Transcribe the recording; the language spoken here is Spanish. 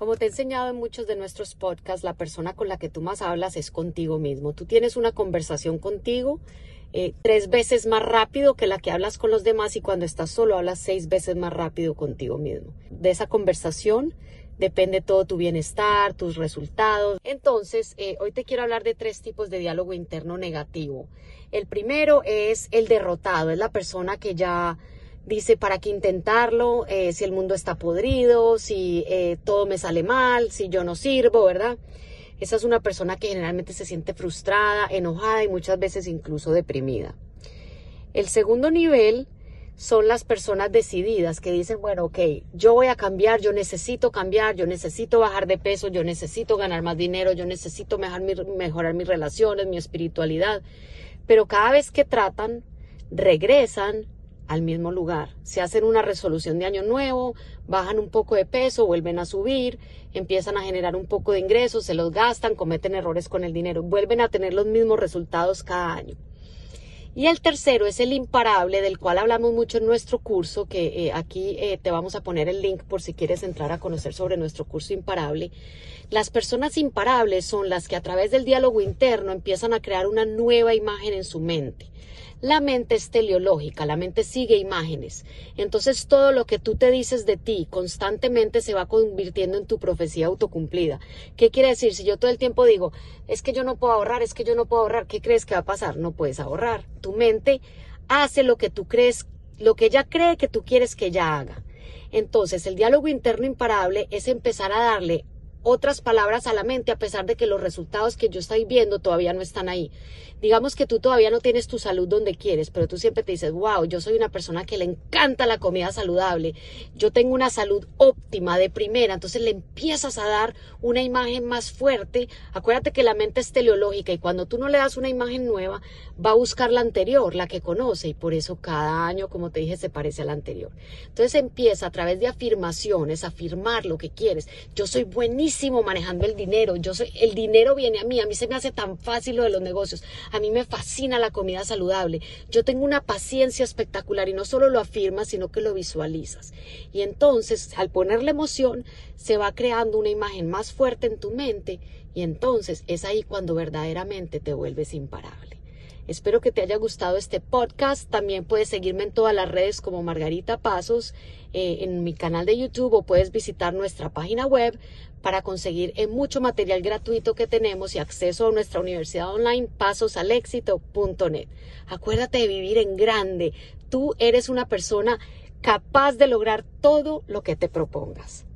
Como te he enseñado en muchos de nuestros podcasts, la persona con la que tú más hablas es contigo mismo. Tú tienes una conversación contigo eh, tres veces más rápido que la que hablas con los demás y cuando estás solo hablas seis veces más rápido contigo mismo. De esa conversación depende todo tu bienestar, tus resultados. Entonces, eh, hoy te quiero hablar de tres tipos de diálogo interno negativo. El primero es el derrotado, es la persona que ya dice para qué intentarlo, eh, si el mundo está podrido, si eh, todo me sale mal, si yo no sirvo, ¿verdad? Esa es una persona que generalmente se siente frustrada, enojada y muchas veces incluso deprimida. El segundo nivel son las personas decididas que dicen, bueno, ok, yo voy a cambiar, yo necesito cambiar, yo necesito bajar de peso, yo necesito ganar más dinero, yo necesito mejorar, mejorar mis relaciones, mi espiritualidad. Pero cada vez que tratan, regresan al mismo lugar. Se hacen una resolución de año nuevo, bajan un poco de peso, vuelven a subir, empiezan a generar un poco de ingresos, se los gastan, cometen errores con el dinero, vuelven a tener los mismos resultados cada año. Y el tercero es el imparable, del cual hablamos mucho en nuestro curso, que eh, aquí eh, te vamos a poner el link por si quieres entrar a conocer sobre nuestro curso imparable. Las personas imparables son las que a través del diálogo interno empiezan a crear una nueva imagen en su mente. La mente es teleológica, la mente sigue imágenes. Entonces todo lo que tú te dices de ti constantemente se va convirtiendo en tu profecía autocumplida. ¿Qué quiere decir? Si yo todo el tiempo digo, es que yo no puedo ahorrar, es que yo no puedo ahorrar, ¿qué crees que va a pasar? No puedes ahorrar. Tu mente hace lo que tú crees, lo que ella cree que tú quieres que ella haga. Entonces, el diálogo interno imparable es empezar a darle otras palabras a la mente a pesar de que los resultados que yo estoy viendo todavía no están ahí. Digamos que tú todavía no tienes tu salud donde quieres, pero tú siempre te dices, wow, yo soy una persona que le encanta la comida saludable, yo tengo una salud óptima de primera, entonces le empiezas a dar una imagen más fuerte. Acuérdate que la mente es teleológica y cuando tú no le das una imagen nueva, va a buscar la anterior, la que conoce, y por eso cada año, como te dije, se parece a la anterior. Entonces empieza a través de afirmaciones, afirmar lo que quieres. Yo soy buenísimo manejando el dinero. Yo soy, el dinero viene a mí. A mí se me hace tan fácil lo de los negocios. A mí me fascina la comida saludable. Yo tengo una paciencia espectacular y no solo lo afirmas, sino que lo visualizas. Y entonces, al ponerle emoción, se va creando una imagen más fuerte en tu mente y entonces es ahí cuando verdaderamente te vuelves imparable. Espero que te haya gustado este podcast. También puedes seguirme en todas las redes como Margarita Pasos, eh, en mi canal de YouTube o puedes visitar nuestra página web para conseguir mucho material gratuito que tenemos y acceso a nuestra universidad online pasosalexito.net. Acuérdate de vivir en grande. Tú eres una persona capaz de lograr todo lo que te propongas.